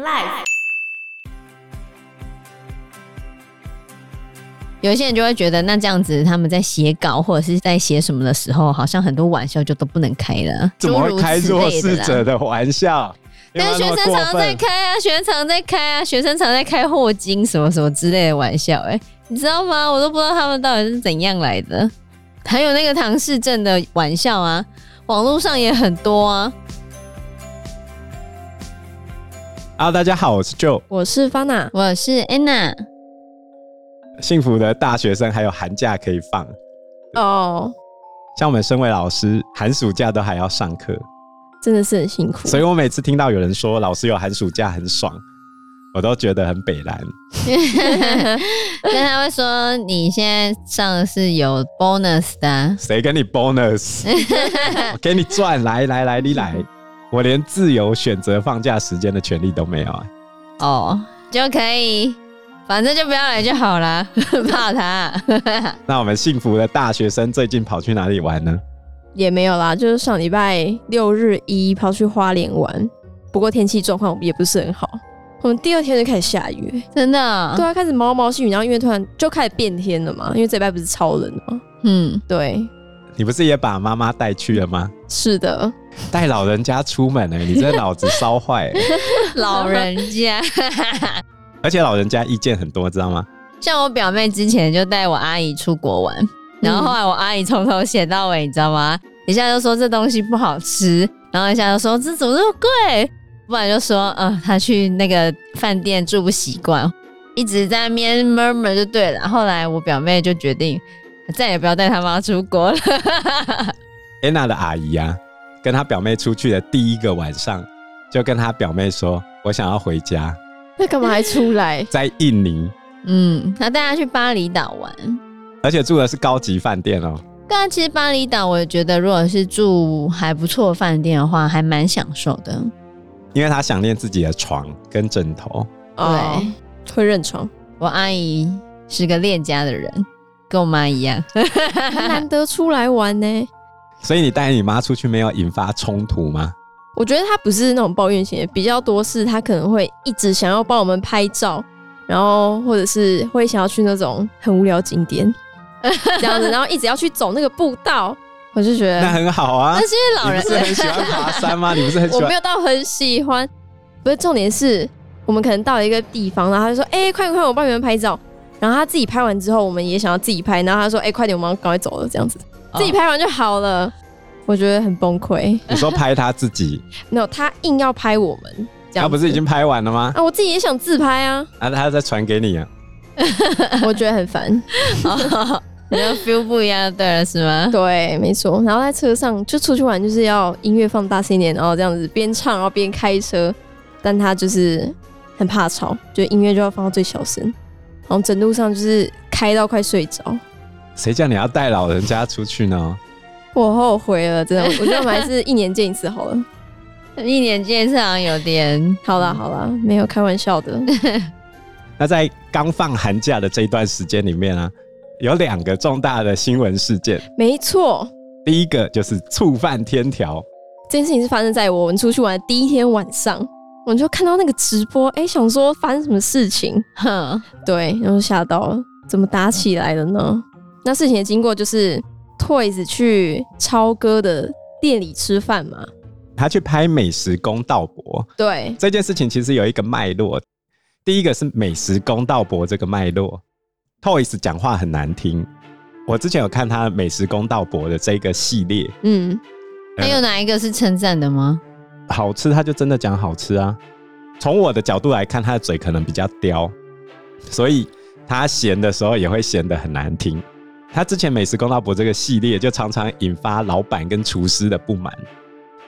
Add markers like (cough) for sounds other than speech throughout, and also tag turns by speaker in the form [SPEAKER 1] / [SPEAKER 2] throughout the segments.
[SPEAKER 1] Life。
[SPEAKER 2] 有一些人就会觉得，那这样子他们在写稿或者是在写什么的时候，好像很多玩笑就都不能开了。
[SPEAKER 3] 怎么会开弱势者的玩笑？(laughs)
[SPEAKER 2] 但是学生常在开啊，学生常在开啊，学生常在开霍金什么什么之类的玩笑，欸，哎，你知道吗？我都不知道他们到底是怎样来的。还有那个唐氏症的玩笑啊，网络上也很多啊。
[SPEAKER 3] Hello，大家好，我是 Joe，
[SPEAKER 4] 我是 Fana，
[SPEAKER 2] 我是 Anna。
[SPEAKER 3] 幸福的大学生还有寒假可以放
[SPEAKER 4] 哦，oh.
[SPEAKER 3] 像我们身为老师，寒暑假都还要上课，
[SPEAKER 4] 真的是很辛苦。
[SPEAKER 3] 所以我每次听到有人说老师有寒暑假很爽，我都觉得很北蓝，(laughs)
[SPEAKER 2] 但他会说你现在上的是有 bonus 的，
[SPEAKER 3] 谁给你 bonus？(laughs) 我给你赚，来来来，你来，我连自由选择放假时间的权利都没有
[SPEAKER 2] 哦，oh, 就可以。反正就不要来就好了，(laughs) 怕他。(laughs)
[SPEAKER 3] 那我们幸福的大学生最近跑去哪里玩呢？
[SPEAKER 4] 也没有啦，就是上礼拜六日一跑去花莲玩，不过天气状况也不是很好。我们第二天就开始下雨，
[SPEAKER 2] 真的啊？
[SPEAKER 4] 对啊，开始毛毛细雨，然后因为突然就开始变天了嘛，因为这礼拜不是超冷吗？嗯，对。
[SPEAKER 3] 你不是也把妈妈带去了吗？
[SPEAKER 4] 是的，
[SPEAKER 3] 带老人家出门呢、欸，你这脑子烧坏、欸。(laughs)
[SPEAKER 2] 老人家。(laughs)
[SPEAKER 3] 而且老人家意见很多，知道吗？
[SPEAKER 2] 像我表妹之前就带我阿姨出国玩，然后后来我阿姨从头写到尾，你知道吗？一下就说这东西不好吃，然后一下就说这怎么这么贵，不然就说呃她去那个饭店住不习惯，一直在那边 murmur 就对了。后来我表妹就决定再也不要带他妈出国了。
[SPEAKER 3] 安娜的阿姨啊，跟她表妹出去的第一个晚上，就跟她表妹说：“我想要回家。”
[SPEAKER 4] 那干嘛还出来？(laughs)
[SPEAKER 3] 在印尼，
[SPEAKER 2] 嗯，他带她去巴厘岛玩，
[SPEAKER 3] 而且住的是高级饭店哦。
[SPEAKER 2] 刚刚其实巴厘岛，我觉得如果是住还不错的饭店的话，还蛮享受的。
[SPEAKER 3] 因为她想念自己的床跟枕头，
[SPEAKER 4] 对，会认床。
[SPEAKER 2] 我阿姨是个恋家的人，跟我妈一样，
[SPEAKER 4] 难得出来玩呢。
[SPEAKER 3] 所以你带你妈出去没有引发冲突吗？
[SPEAKER 4] 我觉得她不是那种抱怨型的，比较多是她可能会一直想要帮我们拍照，然后或者是会想要去那种很无聊景点这样子，(laughs) 然后一直要去走那个步道，我就觉得
[SPEAKER 3] 那很好啊。
[SPEAKER 2] 那是因为老人
[SPEAKER 3] 不是很喜欢爬山吗？你不是很喜欢？
[SPEAKER 4] 我没有到很喜欢，不是重点是我们可能到了一个地方，然后他就说：“哎、欸，快快，我帮你们拍照。”然后他自己拍完之后，我们也想要自己拍，然后他说：“哎、欸，快点，我们赶快走了。”这样子，自己拍完就好了。我觉得很崩溃。
[SPEAKER 3] 你说拍他自己？(laughs)
[SPEAKER 4] 没有，他硬要拍我们。
[SPEAKER 3] 他不是已经拍完了吗？
[SPEAKER 4] 啊，我自己也想自拍啊。
[SPEAKER 3] 啊，他再传给你啊。(laughs)
[SPEAKER 4] 我觉得很烦。(laughs)
[SPEAKER 2] 你要 feel 不一样，对了，是吗？
[SPEAKER 4] 对，没错。然后在车上就出去玩，就是要音乐放大声一点，然后这样子边唱然后边开车。但他就是很怕吵，就音乐就要放到最小声，然后整路上就是开到快睡着。
[SPEAKER 3] 谁叫你要带老人家出去呢？
[SPEAKER 4] 我后悔了，真的，我觉得我们还是一年见一次好了。(laughs)
[SPEAKER 2] 一年见一次好像有点……
[SPEAKER 4] 好啦好啦，没有开玩笑的。(laughs)
[SPEAKER 3] 那在刚放寒假的这一段时间里面啊，有两个重大的新闻事件。
[SPEAKER 4] 没错，
[SPEAKER 3] 第一个就是触犯天条。
[SPEAKER 4] 这件事情是发生在我们出去玩的第一天晚上，我就看到那个直播，哎、欸，想说发生什么事情？哼，(laughs) 对，然后吓到了，怎么打起来了呢？那事情的经过就是。Toys 去超哥的店里吃饭嘛？
[SPEAKER 3] 他去拍美食公道博。
[SPEAKER 4] 对，
[SPEAKER 3] 这件事情其实有一个脉络。第一个是美食公道博这个脉络。Toys 讲话很难听。我之前有看他美食公道博的这个系列。
[SPEAKER 2] 嗯，还有哪一个是称赞的吗？
[SPEAKER 3] 好吃，他就真的讲好吃啊。从我的角度来看，他的嘴可能比较刁，所以他咸的时候也会咸得很难听。他之前美食公道博这个系列就常常引发老板跟厨师的不满，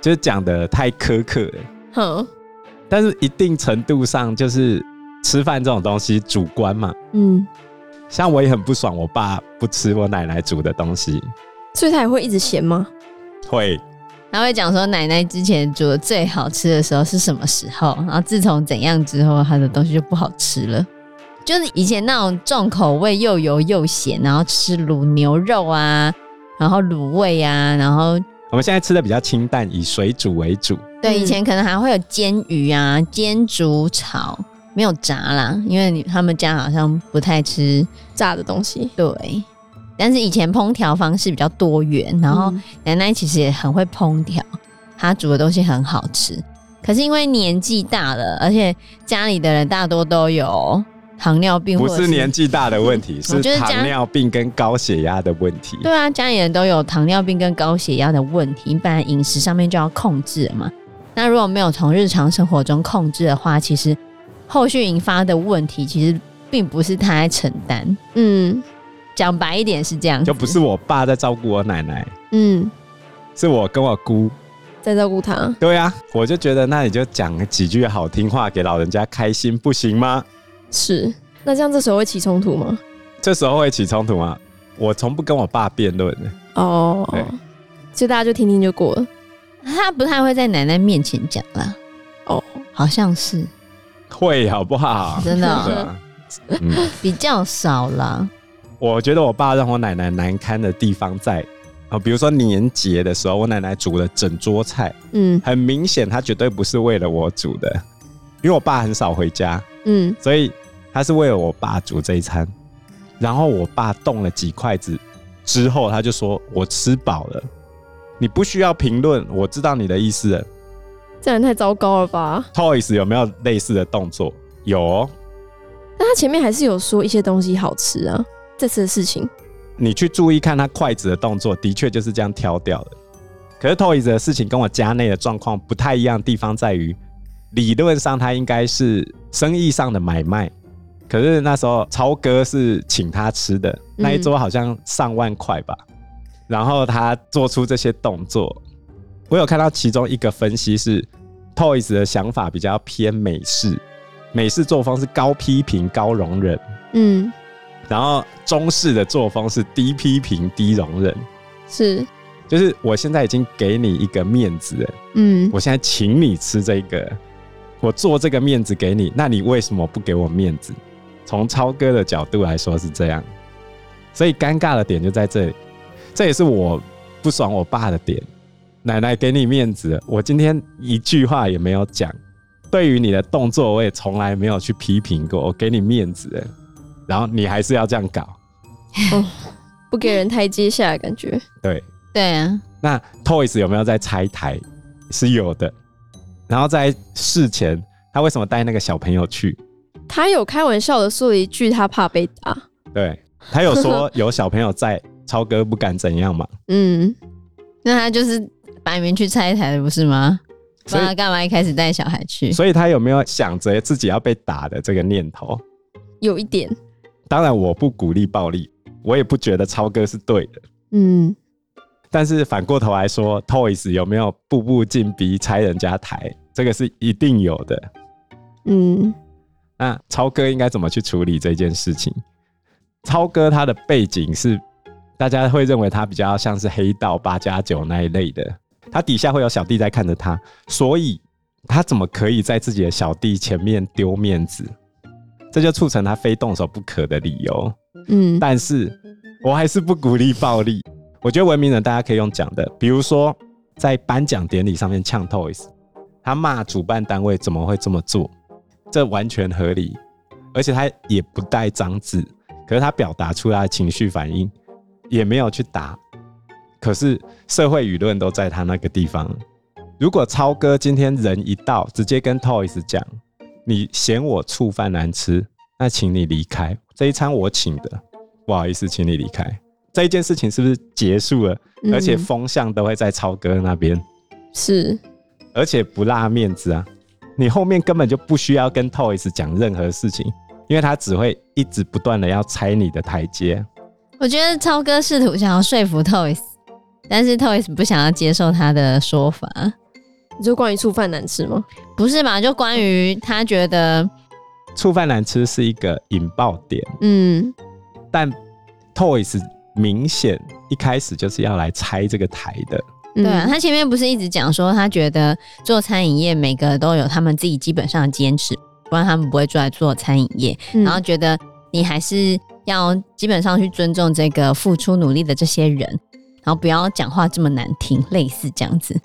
[SPEAKER 3] 就是讲的太苛刻了。哼，但是一定程度上就是吃饭这种东西主观嘛。嗯，像我也很不爽，我爸不吃我奶奶煮的东西，
[SPEAKER 4] 所以他也会一直咸吗？
[SPEAKER 3] 会，
[SPEAKER 2] 他会讲说奶奶之前煮的最好吃的时候是什么时候，然后自从怎样之后，他的东西就不好吃了。就是以前那种重口味又油又咸，然后吃卤牛肉啊，然后卤味啊，然后
[SPEAKER 3] 我们现在吃的比较清淡，以水煮为主。
[SPEAKER 2] 对，以前可能还会有煎鱼啊、煎、煮、炒，没有炸啦，因为他们家好像不太吃
[SPEAKER 4] 炸的东西。
[SPEAKER 2] 对，但是以前烹调方式比较多元，然后奶奶其实也很会烹调，她煮的东西很好吃。可是因为年纪大了，而且家里的人大多都有糖尿病，
[SPEAKER 3] 不是年纪大的问题，是糖尿病跟高血压的问题。
[SPEAKER 2] 对啊，家里人都有糖尿病跟高血压的问题，本来饮食上面就要控制了嘛。那如果没有从日常生活中控制的话，其实后续引发的问题其实并不是他在承担。嗯，讲白一点是这样，
[SPEAKER 3] 就不是我爸在照顾我奶奶，
[SPEAKER 4] 嗯，
[SPEAKER 3] 是我跟我姑。
[SPEAKER 4] 在照顾他，
[SPEAKER 3] 对呀、啊，我就觉得那你就讲几句好听话给老人家开心，不行吗？
[SPEAKER 4] 是，那这样这时候会起冲突吗？
[SPEAKER 3] 这时候会起冲突吗？我从不跟我爸辩论的。
[SPEAKER 4] 哦，对，所以大家就听听就过了。
[SPEAKER 2] 他不太会在奶奶面前讲啦。哦，好像是
[SPEAKER 3] 会，好不好？(laughs)
[SPEAKER 2] 真的、哦，(laughs) 嗯，比较少啦。
[SPEAKER 3] 我觉得我爸让我奶奶难堪的地方在。啊，比如说年节的时候，我奶奶煮了整桌菜，嗯，很明显她绝对不是为了我煮的，因为我爸很少回家，嗯，所以她是为了我爸煮这一餐。然后我爸动了几筷子之后，他就说：“我吃饱了，你不需要评论，我知道你的意思了。”
[SPEAKER 4] 这人太糟糕了吧
[SPEAKER 3] ？Toys 有没有类似的动作？有哦，
[SPEAKER 4] 但他前面还是有说一些东西好吃啊，这次的事情。
[SPEAKER 3] 你去注意看他筷子的动作，的确就是这样挑掉的。可是 Toys 的事情跟我家内的状况不太一样的地方在于，理论上他应该是生意上的买卖，可是那时候超哥是请他吃的，那一桌好像上万块吧。然后他做出这些动作，我有看到其中一个分析是 Toys 的想法比较偏美式，美式作风是高批评高容忍，嗯。然后中式的作风是低批评、低容忍，
[SPEAKER 4] 是，
[SPEAKER 3] 就是我现在已经给你一个面子了，嗯，我现在请你吃这个，我做这个面子给你，那你为什么不给我面子？从超哥的角度来说是这样，所以尴尬的点就在这里，这也是我不爽我爸的点。奶奶给你面子，我今天一句话也没有讲，对于你的动作我也从来没有去批评过，我给你面子。然后你还是要这样搞，
[SPEAKER 4] 哦，不给人台阶下的感觉。
[SPEAKER 3] 对
[SPEAKER 2] 对啊。
[SPEAKER 3] 那 Toys 有没有在拆台？是有的。然后在事前，他为什么带那个小朋友去？
[SPEAKER 4] 他有开玩笑的说了一句，他怕被打。
[SPEAKER 3] 对，他有说有小朋友在，超哥不敢怎样嘛。(laughs)
[SPEAKER 2] 嗯，那他就是摆明去拆台的，不是吗？不然他干嘛一开始带小孩去？
[SPEAKER 3] 所以他有没有想着自己要被打的这个念头？
[SPEAKER 4] 有一点。
[SPEAKER 3] 当然，我不鼓励暴力，我也不觉得超哥是对的。
[SPEAKER 4] 嗯，
[SPEAKER 3] 但是反过头来说，Toys 有没有步步进逼拆人家台？这个是一定有的。
[SPEAKER 4] 嗯，
[SPEAKER 3] 那超哥应该怎么去处理这件事情？超哥他的背景是，大家会认为他比较像是黑道八加九那一类的，他底下会有小弟在看着他，所以他怎么可以在自己的小弟前面丢面子？这就促成他非动手不可的理由。嗯，但是我还是不鼓励暴力。我觉得文明人大家可以用讲的，比如说在颁奖典礼上面呛 Toys，他骂主办单位怎么会这么做，这完全合理，而且他也不带脏字，可是他表达出来的情绪反应，也没有去打。可是社会舆论都在他那个地方。如果超哥今天人一到，直接跟 Toys 讲。你嫌我醋饭难吃，那请你离开。这一餐我请的，不好意思，请你离开。这一件事情是不是结束了？嗯、而且风向都会在超哥那边，
[SPEAKER 4] 是，
[SPEAKER 3] 而且不落面子啊！你后面根本就不需要跟 Toys 讲任何事情，因为他只会一直不断的要拆你的台阶。
[SPEAKER 2] 我觉得超哥试图想要说服 Toys，但是 Toys 不想要接受他的说法。
[SPEAKER 4] 就关于醋饭难吃吗？
[SPEAKER 2] 不是吧？就关于他觉得
[SPEAKER 3] 醋饭难吃是一个引爆点。
[SPEAKER 4] 嗯，
[SPEAKER 3] 但 Toys 明显一开始就是要来拆这个台的。
[SPEAKER 2] 对啊，他前面不是一直讲说，他觉得做餐饮业每个都有他们自己基本上的坚持，不然他们不会出来做餐饮业。嗯。然后觉得你还是要基本上去尊重这个付出努力的这些人，然后不要讲话这么难听，类似这样子。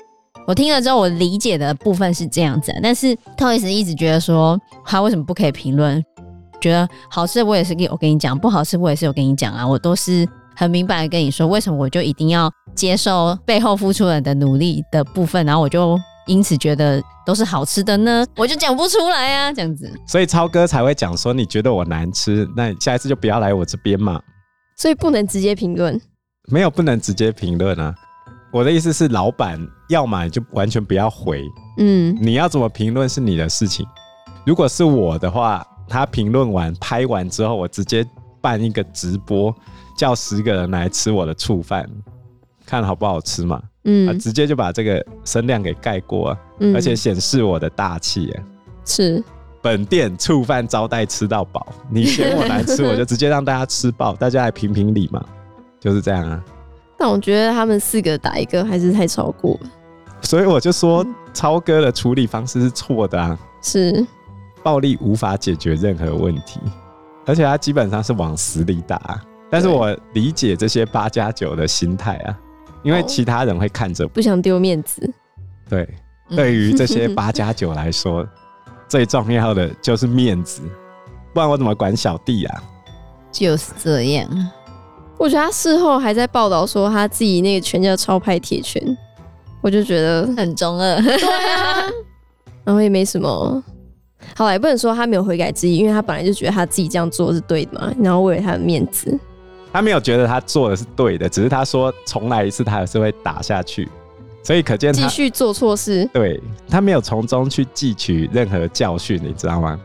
[SPEAKER 2] 我听了之后，我理解的部分是这样子，但是 Toys 一直觉得说他为什么不可以评论？觉得好吃我也是给我跟你讲，不好吃我也是有跟你讲啊，我都是很明白的跟你说，为什么我就一定要接受背后付出人的努力的部分，然后我就因此觉得都是好吃的呢？我就讲不出来啊，这样子。
[SPEAKER 3] 所以超哥才会讲说，你觉得我难吃，那你下一次就不要来我这边嘛。
[SPEAKER 4] 所以不能直接评论，
[SPEAKER 3] 没有不能直接评论啊。我的意思是，老板要么就完全不要回，嗯，你要怎么评论是你的事情。如果是我的话，他评论完拍完之后，我直接办一个直播，叫十个人来吃我的醋饭，看好不好吃嘛，嗯，啊，直接就把这个声量给盖过啊，嗯，而且显示我的大气啊，
[SPEAKER 4] 是。
[SPEAKER 3] 本店醋饭招待吃到饱，你嫌我来吃，(laughs) 我就直接让大家吃爆，大家来评评理嘛，就是这样啊。
[SPEAKER 4] 但我觉得他们四个打一个还是太超过了，
[SPEAKER 3] 所以我就说超哥的处理方式是错的啊！
[SPEAKER 4] 是
[SPEAKER 3] 暴力无法解决任何问题，而且他基本上是往死里打。但是我理解这些八加九的心态啊，因为其他人会看着
[SPEAKER 4] 不想丢面子。
[SPEAKER 3] 对，对于这些八加九来说，(laughs) 最重要的就是面子，不然我怎么管小弟啊？
[SPEAKER 2] 就是这样。
[SPEAKER 4] 我觉得他事后还在报道说他自己那个拳叫超派铁拳，我就觉得
[SPEAKER 2] 很中二，
[SPEAKER 4] 对啊，然后也没什么，好了，也不能说他没有悔改之意，因为他本来就觉得他自己这样做是对的嘛，然后为了他的面子，
[SPEAKER 3] 他没有觉得他做的是对的，只是他说重来一次他还是会打下去，所以可见他
[SPEAKER 4] 继续做错事，
[SPEAKER 3] 对，他没有从中去汲取任何教训，你知道吗？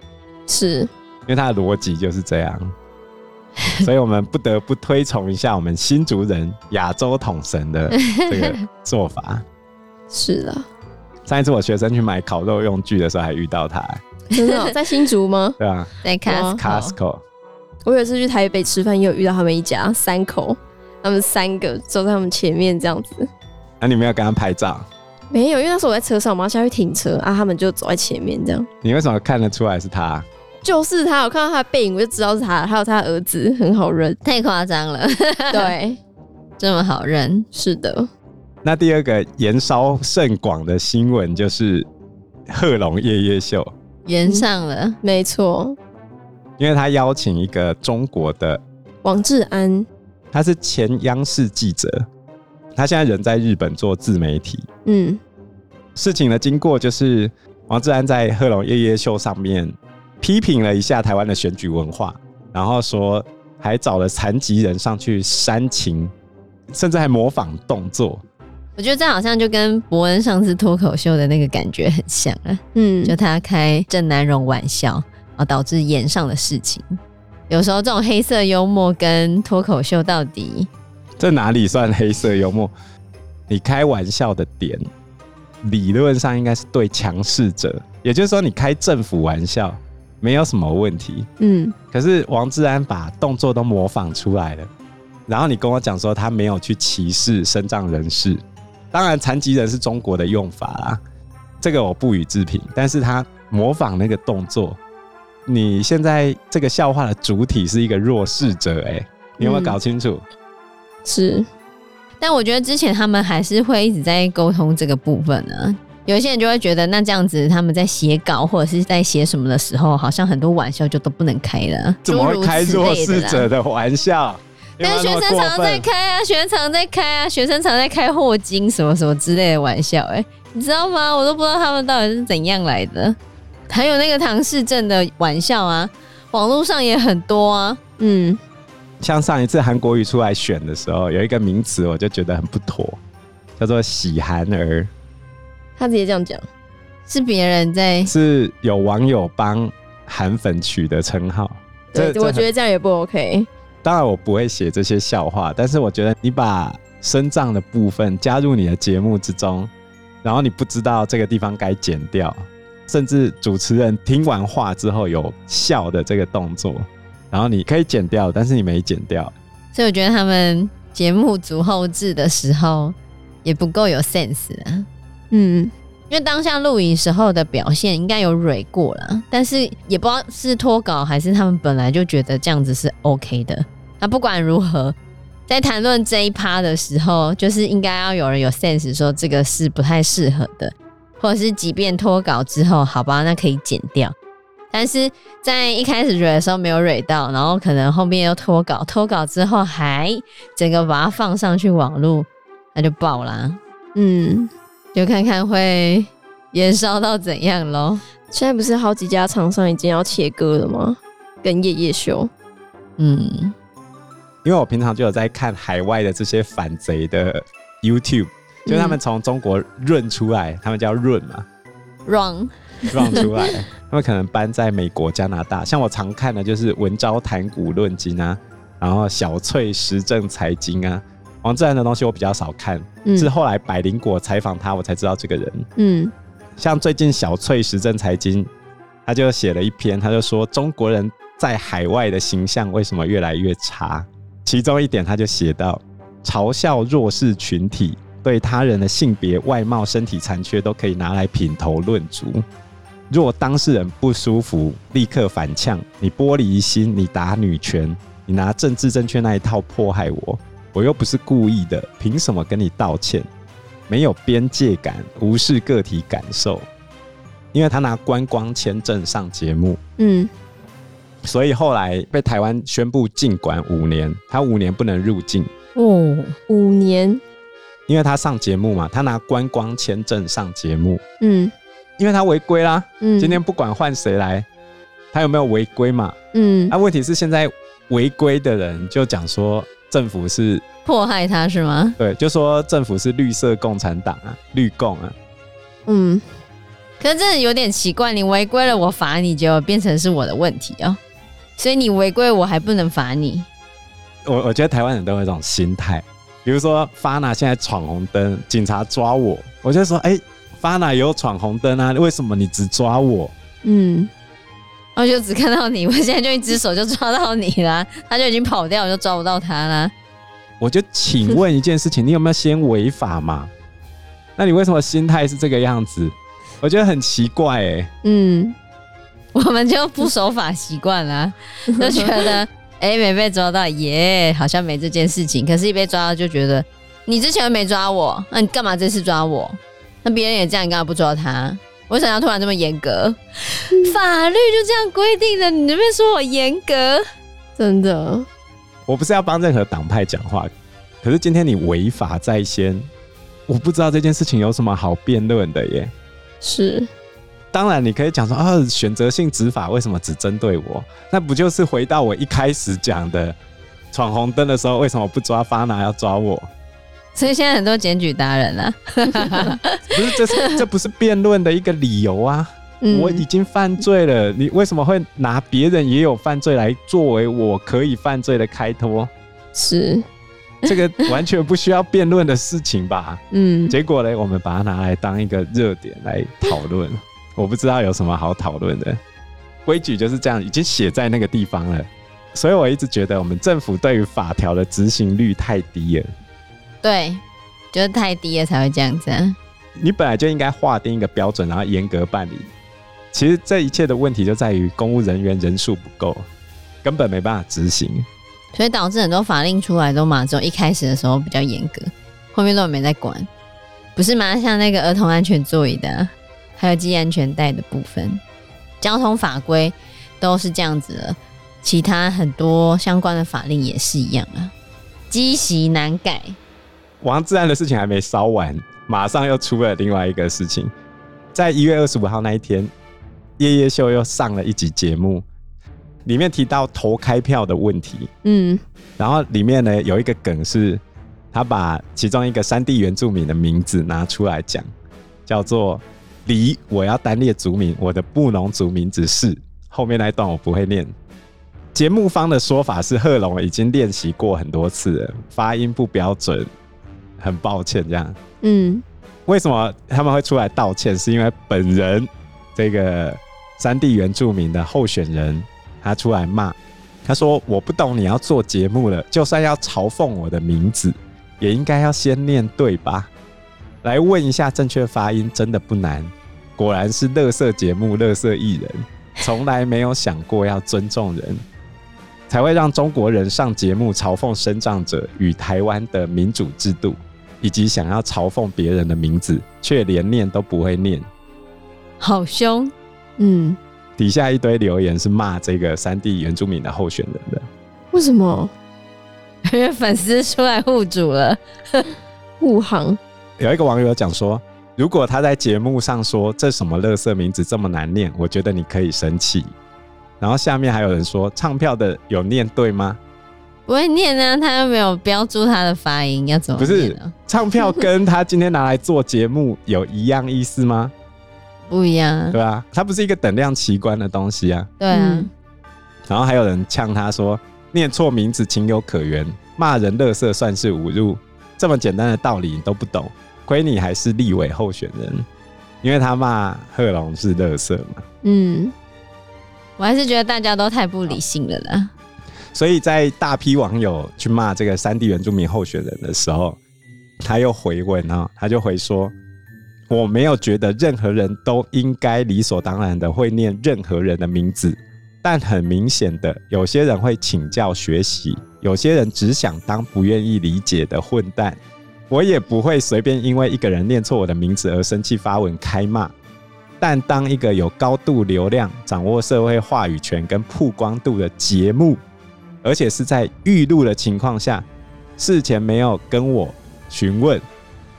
[SPEAKER 4] 是，
[SPEAKER 3] 因为他的逻辑就是这样。(laughs) 所以我们不得不推崇一下我们新竹人亚洲统神的这个做法。(laughs)
[SPEAKER 4] 是的，
[SPEAKER 3] 上一次我学生去买烤肉用具的时候，还遇到他。
[SPEAKER 4] 真的、喔、(laughs) 在新竹吗？
[SPEAKER 3] 对啊，
[SPEAKER 2] 在
[SPEAKER 3] Costco。
[SPEAKER 4] 我有一次去台北吃饭，也有遇到他们一家三口，他们三个走在他们前面这样子。
[SPEAKER 3] 那、啊、你没有跟他拍照？
[SPEAKER 4] 没有，因为那时候我在车上，我们要下去停车啊，他们就走在前面这样。
[SPEAKER 3] 你为什么看得出来是他？
[SPEAKER 4] 就是他，我看到他的背影，我就知道是他。还有他的儿子，很好认，
[SPEAKER 2] 太夸张了。(laughs)
[SPEAKER 4] 对，
[SPEAKER 2] 这么好认，
[SPEAKER 4] 是的。
[SPEAKER 3] 那第二个延烧甚广的新闻就是贺龙夜夜秀
[SPEAKER 2] 炎上了，嗯、
[SPEAKER 4] 没错。
[SPEAKER 3] 因为他邀请一个中国的
[SPEAKER 4] 王志安，
[SPEAKER 3] 他是前央视记者，他现在人在日本做自媒体。嗯，事情的经过就是王志安在贺龙夜夜秀上面。批评了一下台湾的选举文化，然后说还找了残疾人上去煽情，甚至还模仿动作。
[SPEAKER 2] 我觉得这好像就跟伯恩上次脱口秀的那个感觉很像啊。嗯，就他开郑南榕玩笑，啊，导致演上的事情。有时候这种黑色幽默跟脱口秀到底
[SPEAKER 3] 这哪里算黑色幽默？你开玩笑的点，理论上应该是对强势者，也就是说你开政府玩笑。没有什么问题，嗯，可是王志安把动作都模仿出来了，然后你跟我讲说他没有去歧视身障人士，当然残疾人是中国的用法啦，这个我不予置评，但是他模仿那个动作，你现在这个笑话的主体是一个弱势者，哎，你有没有搞清楚？嗯，
[SPEAKER 4] 是，
[SPEAKER 2] 但我觉得之前他们还是会一直在沟通这个部分呢。有一些人就会觉得，那这样子他们在写稿或者是在写什么的时候，好像很多玩笑就都不能开了。
[SPEAKER 3] 怎么会开弱势者的玩笑？
[SPEAKER 2] 但是 (laughs) 学生常在开啊，学生常在开啊，学生常在开霍金什么什么之类的玩笑。哎，你知道吗？我都不知道他们到底是怎样来的。还有那个唐氏症的玩笑啊，网络上也很多啊。嗯，
[SPEAKER 3] 像上一次韩国瑜出来选的时候，有一个名词我就觉得很不妥，叫做“喜韩儿”。
[SPEAKER 4] 他直接这样讲，
[SPEAKER 2] 是别人在，
[SPEAKER 3] 是有网友帮韩粉取的称号。
[SPEAKER 4] 对，我觉得这样也不 OK。
[SPEAKER 3] 当然，我不会写这些笑话，但是我觉得你把身障的部分加入你的节目之中，然后你不知道这个地方该剪掉，甚至主持人听完话之后有笑的这个动作，然后你可以剪掉，但是你没剪掉。
[SPEAKER 2] 所以我觉得他们节目组后置的时候也不够有 sense 啊。嗯，因为当下录影时候的表现应该有蕊过了，但是也不知道是脱稿还是他们本来就觉得这样子是 OK 的。那不管如何，在谈论这一趴的时候，就是应该要有人有 sense 说这个是不太适合的，或者是即便脱稿之后，好吧，那可以剪掉。但是在一开始蕊的时候没有蕊到，然后可能后面又脱稿，脱稿之后还整个把它放上去网络，那就爆啦。嗯，就看看会延烧到怎样咯。
[SPEAKER 4] 现在不是好几家厂商已经要切割了吗？跟夜夜修。
[SPEAKER 3] 嗯，因为我平常就有在看海外的这些反贼的 YouTube，就他们从中国润出来，他们叫润嘛
[SPEAKER 2] ，run
[SPEAKER 3] run 出来，(laughs) 他们可能搬在美国、加拿大。像我常看的就是文昭谈股论金啊，然后小翠时政财经啊，王志安的东西我比较少看，嗯、是后来百灵果采访他，我才知道这个人。嗯。像最近小翠时政财经，他就写了一篇，他就说中国人在海外的形象为什么越来越差？其中一点他就写到，嘲笑弱势群体，对他人的性别、外貌、身体残缺都可以拿来品头论足。若当事人不舒服，立刻反呛，你玻璃心，你打女权，你拿政治正确那一套迫害我，我又不是故意的，凭什么跟你道歉？没有边界感，无视个体感受，因为他拿观光签证上节目，嗯，所以后来被台湾宣布禁管五年，他五年不能入境。
[SPEAKER 4] 哦，五年，
[SPEAKER 3] 因为他上节目嘛，他拿观光签证上节目，嗯，因为他违规啦，嗯，今天不管换谁来，他有没有违规嘛，嗯，那、啊、问题是现在违规的人就讲说政府是。
[SPEAKER 2] 迫害他是吗？
[SPEAKER 3] 对，就说政府是绿色共产党啊，绿共啊。
[SPEAKER 2] 嗯，可是这有点奇怪，你违规了，我罚你，就变成是我的问题哦。所以你违规，我还不能罚你。
[SPEAKER 3] 我我觉得台湾人都有一种心态，比如说 Fana 现在闯红灯，警察抓我，我就说，哎、欸，Fana 有闯红灯啊，为什么你只抓我？嗯，
[SPEAKER 2] 我就只看到你，我现在就一只手就抓到你了，(laughs) 他就已经跑掉，我就抓不到他了。
[SPEAKER 3] 我就请问一件事情，你有没有先违法嘛？(laughs) 那你为什么心态是这个样子？我觉得很奇怪哎、欸。嗯，
[SPEAKER 2] 我们就不守法习惯了，(laughs) 就觉得哎、欸、没被抓到耶，好像没这件事情。可是，一被抓到就觉得你之前没抓我，那你干嘛这次抓我？那别人也这样，你干嘛不抓他？为什么要突然这么严格？法律就这样规定的，你这边说我严格，
[SPEAKER 4] 真的。
[SPEAKER 3] 我不是要帮任何党派讲话，可是今天你违法在先，我不知道这件事情有什么好辩论的耶。
[SPEAKER 4] 是，
[SPEAKER 3] 当然你可以讲说啊，选择性执法为什么只针对我？那不就是回到我一开始讲的，闯红灯的时候为什么不抓 Fana 要抓我？
[SPEAKER 2] 所以现在很多检举达人啊，(laughs)
[SPEAKER 3] 不是，这是 (laughs) 这不是辩论的一个理由啊。嗯、我已经犯罪了，你为什么会拿别人也有犯罪来作为我可以犯罪的开脱？
[SPEAKER 4] 是，
[SPEAKER 3] 这个完全不需要辩论的事情吧？嗯，结果呢，我们把它拿来当一个热点来讨论，我不知道有什么好讨论的。规矩就是这样，已经写在那个地方了，所以我一直觉得我们政府对于法条的执行率太低了。
[SPEAKER 2] 对，就是太低了才会这样子啊。
[SPEAKER 3] 你本来就应该划定一个标准，然后严格办理。其实这一切的问题就在于公务人员人数不够，根本没办法执行，
[SPEAKER 2] 所以导致很多法令出来都嘛，只有一开始的时候比较严格，后面都没在管，不是吗？像那个儿童安全座椅的，还有系安全带的部分，交通法规都是这样子的，其他很多相关的法令也是一样啊，积习难改。
[SPEAKER 3] 王志安的事情还没烧完，马上又出了另外一个事情，在一月二十五号那一天。夜夜秀又上了一集节目，里面提到投开票的问题。嗯，然后里面呢有一个梗是，他把其中一个山地原住民的名字拿出来讲，叫做“李”，我要单列族名，我的布农族名字是。后面那一段我不会念。节目方的说法是，贺龙已经练习过很多次了，发音不标准，很抱歉这样。嗯，为什么他们会出来道歉？是因为本人这个。山地原住民的候选人，他出来骂，他说：“我不懂你要做节目了，就算要嘲讽我的名字，也应该要先念对吧？来问一下正确发音，真的不难。果然是乐色节目，乐色艺人，从来没有想过要尊重人。才会让中国人上节目嘲讽生长者与台湾的民主制度，以及想要嘲讽别人的名字，却连念都不会念，
[SPEAKER 2] 好凶。
[SPEAKER 4] 嗯，
[SPEAKER 3] 底下一堆留言是骂这个三 D 原住民的候选人的。
[SPEAKER 4] 为什么？
[SPEAKER 2] 因为粉丝出来护主了，
[SPEAKER 4] 护航。
[SPEAKER 3] 有一个网友讲说。如果他在节目上说，这什么垃圾名字这么难念，我觉得你可以生气。然后下面还有人说，唱票的有念对吗？
[SPEAKER 2] 不会念啊，他又没有标注他的发音，要怎么念？不是
[SPEAKER 3] 唱票跟他今天拿来做节目有一样意思吗？
[SPEAKER 2] 不一样，
[SPEAKER 3] 对啊，它不是一个等量齐观的东西啊。
[SPEAKER 2] 对啊。嗯、
[SPEAKER 3] 然后还有人呛他说，念错名字情有可原，骂人乐色算是侮辱，这么简单的道理你都不懂。亏你还是立委候选人，因为他骂贺龙是乐色嘛。
[SPEAKER 4] 嗯，
[SPEAKER 2] 我还是觉得大家都太不理性了啦。
[SPEAKER 3] 所以在大批网友去骂这个三地原住民候选人的时候，他又回问啊，他就回说：“我没有觉得任何人都应该理所当然的会念任何人的名字，但很明显的，有些人会请教学习，有些人只想当不愿意理解的混蛋。”我也不会随便因为一个人念错我的名字而生气发文开骂，但当一个有高度流量、掌握社会话语权跟曝光度的节目，而且是在预录的情况下，事前没有跟我询问，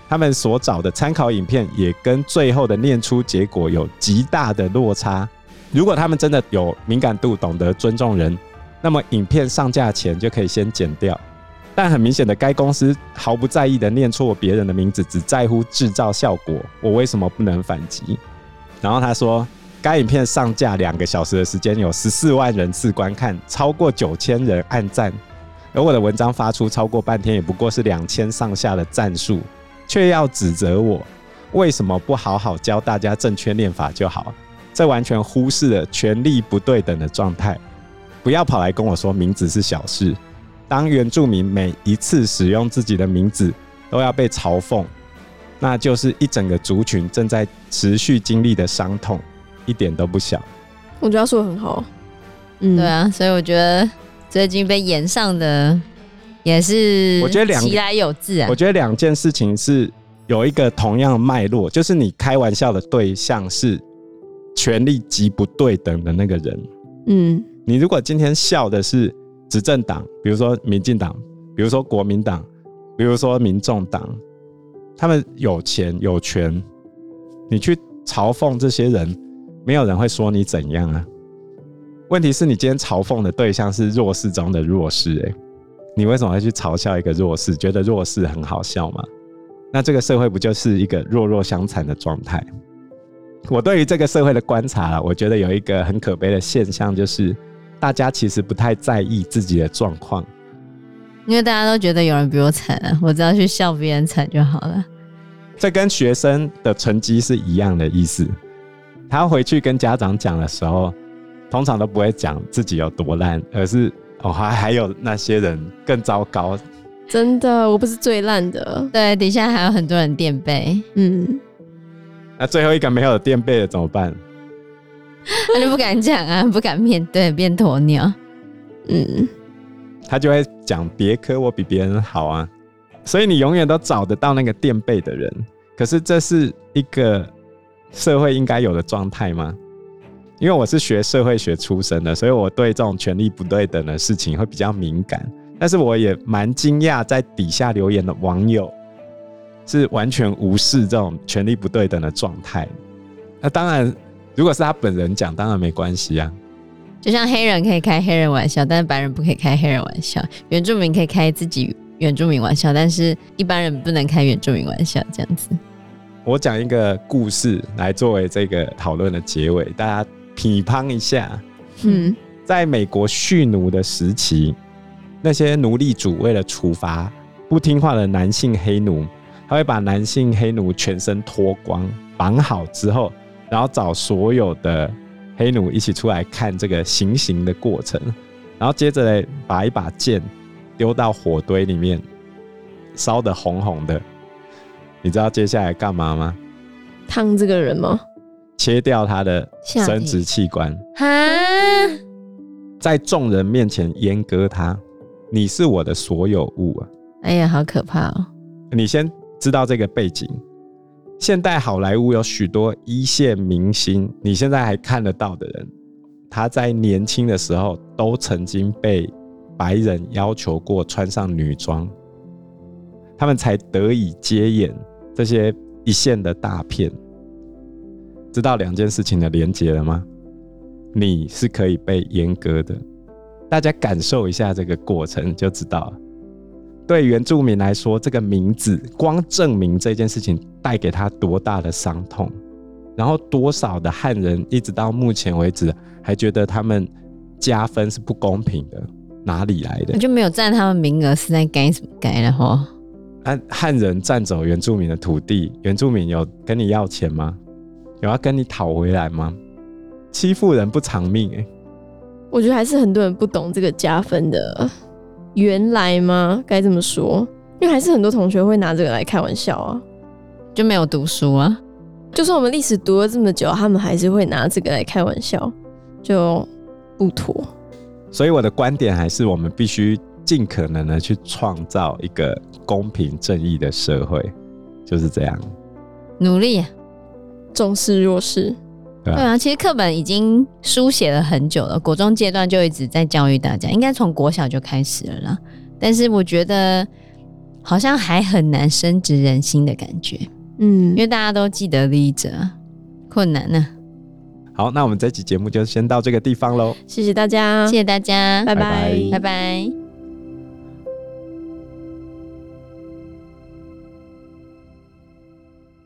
[SPEAKER 3] 他们所找的参考影片也跟最后的念出结果有极大的落差。如果他们真的有敏感度、懂得尊重人，那么影片上架前就可以先剪掉。但很明显的，该公司毫不在意的念错别人的名字，只在乎制造效果。我为什么不能反击？然后他说，该影片上架两个小时的时间，有十四万人次观看，超过九千人按赞。而我的文章发出超过半天，也不过是两千上下的赞数，却要指责我为什么不好好教大家正确念法就好？这完全忽视了权力不对等的状态。不要跑来跟我说名字是小事。当原住民每一次使用自己的名字都要被嘲讽，那就是一整个族群正在持续经历的伤痛，一点都不小。
[SPEAKER 4] 我觉得他说的很好，
[SPEAKER 2] 嗯，对啊，所以我觉得最近被演上的也是，我觉得两其来有自啊。
[SPEAKER 3] 我觉得两件事情是有一个同样的脉络，就是你开玩笑的对象是权力极不对等的那个人。
[SPEAKER 4] 嗯，
[SPEAKER 3] 你如果今天笑的是。执政党，比如说民进党，比如说国民党，比如说民众党，他们有钱有权，你去嘲讽这些人，没有人会说你怎样啊。问题是你今天嘲讽的对象是弱势中的弱势，哎，你为什么会去嘲笑一个弱势？觉得弱势很好笑吗？那这个社会不就是一个弱弱相残的状态？我对于这个社会的观察，我觉得有一个很可悲的现象，就是。大家其实不太在意自己的状况，
[SPEAKER 2] 因为大家都觉得有人比我惨啊，我只要去笑别人惨就好了。
[SPEAKER 3] 这跟学生的成绩是一样的意思。他回去跟家长讲的时候，通常都不会讲自己有多烂，而是哦还还有那些人更糟糕。
[SPEAKER 4] 真的，我不是最烂的。
[SPEAKER 2] 对，底下还有很多人垫背。
[SPEAKER 4] 嗯，
[SPEAKER 3] 那最后一个没有垫背的怎么办？
[SPEAKER 2] 他就不敢讲啊，(laughs) 不敢面对，变鸵鸟。
[SPEAKER 4] 嗯，
[SPEAKER 3] 他就会讲别科我比别人好啊，所以你永远都找得到那个垫背的人。可是这是一个社会应该有的状态吗？因为我是学社会学出身的，所以我对这种权力不对等的事情会比较敏感。但是我也蛮惊讶，在底下留言的网友是完全无视这种权力不对等的状态。那当然。如果是他本人讲，当然没关系啊。
[SPEAKER 2] 就像黑人可以开黑人玩笑，但是白人不可以开黑人玩笑；原住民可以开自己原住民玩笑，但是一般人不能开原住民玩笑。这样子，
[SPEAKER 3] 我讲一个故事来作为这个讨论的结尾，大家批判一下。
[SPEAKER 4] 嗯，
[SPEAKER 3] 在美国蓄奴的时期，那些奴隶主为了处罚不听话的男性黑奴，他会把男性黑奴全身脱光，绑好之后。然后找所有的黑奴一起出来看这个行刑的过程，然后接着呢，把一把剑丢到火堆里面，烧得红红的。你知道接下来干嘛吗？
[SPEAKER 4] 烫这个人吗？
[SPEAKER 3] 切掉他的生殖器官。
[SPEAKER 2] 哈，
[SPEAKER 3] 在众人面前阉割他，你是我的所有物啊！
[SPEAKER 2] 哎呀，好可怕哦！
[SPEAKER 3] 你先知道这个背景。现代好莱坞有许多一线明星，你现在还看得到的人，他在年轻的时候都曾经被白人要求过穿上女装，他们才得以接演这些一线的大片。知道两件事情的连结了吗？你是可以被阉割的，大家感受一下这个过程就知道了。对原住民来说，这个名字光证明这件事情带给他多大的伤痛，然后多少的汉人一直到目前为止还觉得他们加分是不公平的，哪里来的？
[SPEAKER 2] 就没有占他们名额，是在该怎么该的话？
[SPEAKER 3] 汉汉人占走原住民的土地，原住民有跟你要钱吗？有要跟你讨回来吗？欺负人不偿命哎、欸！
[SPEAKER 4] 我觉得还是很多人不懂这个加分的原来吗？该这么说，因为还是很多同学会拿这个来开玩笑啊，
[SPEAKER 2] 就没有读书啊。
[SPEAKER 4] 就算我们历史读了这么久，他们还是会拿这个来开玩笑，就不妥。
[SPEAKER 3] 所以我的观点还是，我们必须尽可能的去创造一个公平正义的社会，就是这样。
[SPEAKER 2] 努力，
[SPEAKER 4] 重视弱势。
[SPEAKER 2] 对啊，其实课本已经书写了很久了，国中阶段就一直在教育大家，应该从国小就开始了啦。但是我觉得好像还很难深植人心的感觉，嗯，因为大家都记得利益者，困难呢。
[SPEAKER 3] 好，那我们这期节目就先到这个地方喽，
[SPEAKER 4] 谢谢大家，
[SPEAKER 2] 谢谢大家，
[SPEAKER 4] 拜拜，
[SPEAKER 2] 拜拜。